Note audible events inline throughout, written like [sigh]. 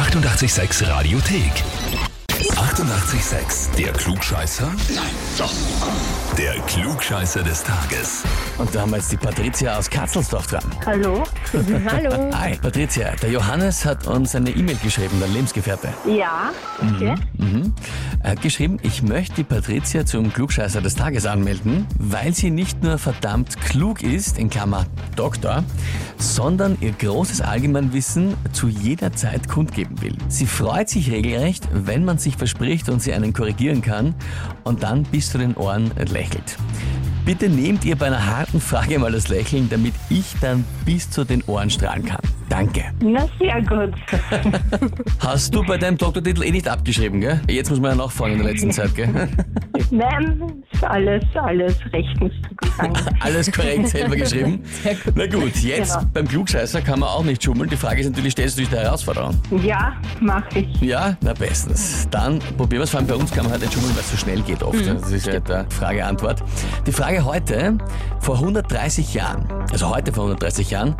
886 Radiothek. 88,6. Der Klugscheißer? Nein, doch. Der Klugscheißer des Tages. Und da haben wir jetzt die Patricia aus Katzelsdorf dran. Hallo? [laughs] Hallo. Hi, Patricia. Der Johannes hat uns eine E-Mail geschrieben, dein Lebensgefährte. Ja, okay. Er hat geschrieben, ich möchte die Patricia zum Klugscheißer des Tages anmelden, weil sie nicht nur verdammt klug ist, in Klammer Doktor, sondern ihr großes Allgemeinwissen zu jeder Zeit kundgeben will. Sie freut sich regelrecht, wenn man sich verspricht und sie einen korrigieren kann und dann bis zu den Ohren lächelt. Bitte nehmt ihr bei einer harten Frage mal das Lächeln, damit ich dann bis zu den Ohren strahlen kann. Danke. Na, sehr gut. [laughs] Hast du bei deinem Doktortitel eh nicht abgeschrieben, gell? Jetzt muss man ja nachfragen in der letzten Zeit, gell? [laughs] Nein, ist alles, alles rechtens zugegangen. [laughs] Alles korrekt selber geschrieben. Sehr gut. Na gut, jetzt Genau. beim Klugscheißer kann man auch nicht schummeln. Die Frage ist natürlich, stellst du dich der Herausforderung? Ja, mache ich. Ja, na bestens. Dann probieren wir es. Vor allem bei uns kann man halt nicht schummeln, weil es so schnell geht oft. Das ist ja der Frage-Antwort. Die Frage heute, vor 130 Jahren, also heute vor 130 Jahren,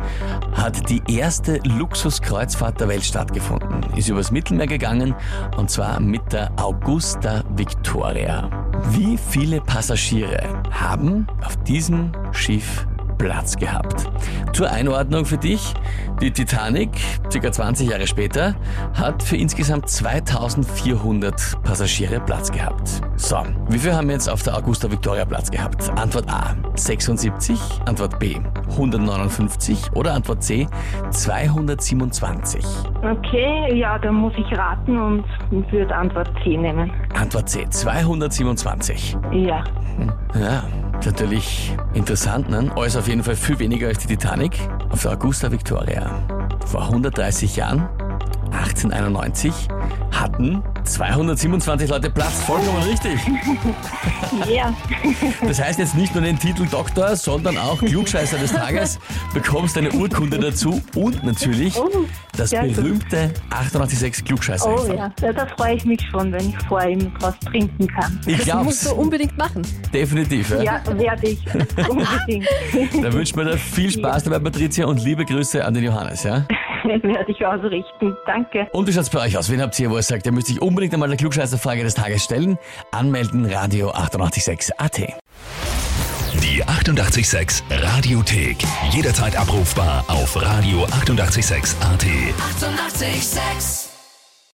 hat die erste Luxuskreuzfahrt der Welt stattgefunden. Ist übers Mittelmeer gegangen und zwar mit der Augusta Victoria. Wie viele Passagiere haben auf diesem Schiff Platz gehabt. Zur Einordnung für dich, die Titanic, circa 20 Jahre später, hat für insgesamt 2400 Passagiere Platz gehabt. So, wie viel haben jetzt auf der Augusta Victoria Platz gehabt? Antwort A 76, Antwort B 159 oder Antwort C 227. Okay, ja, dann muss ich raten und würde Antwort C nehmen. Antwort C 227. Ja. Ja, ist natürlich interessant, ne? Alles auf jeden Fall viel weniger als die Titanic. Auf der Augusta Victoria vor 130 Jahren, 1891, hatten 227 Leute Platz. Vollkommen richtig. Ja. Das heißt jetzt nicht nur den Titel Doktor, sondern auch Klugscheißer des Tages. Bekommst eine Urkunde dazu und natürlich Oh, das sehr gut. berühmte 886 Klugscheißer. Oh ja. ja, da freue ich mich schon, wenn ich vor ihm was trinken kann. Ich Das musst du unbedingt machen. definitiv. Ja. Ja, werde ich. [laughs] Unbedingt. Da wünschen wir dir viel Spaß dabei, Patricia, und liebe Grüße an den Johannes. Ja? Werde ich ausrichten. Danke. Und wie schaut's bei euch aus? Wen habt ihr, wo ihr sagt, ihr müsst sich unbedingt einmal der Klugscheißerfrage des Tages stellen? Anmelden, Radio 886 AT. Die 88,6 Radiothek. Jederzeit abrufbar auf radio886.at. 88,6. Eighty-eight, sex.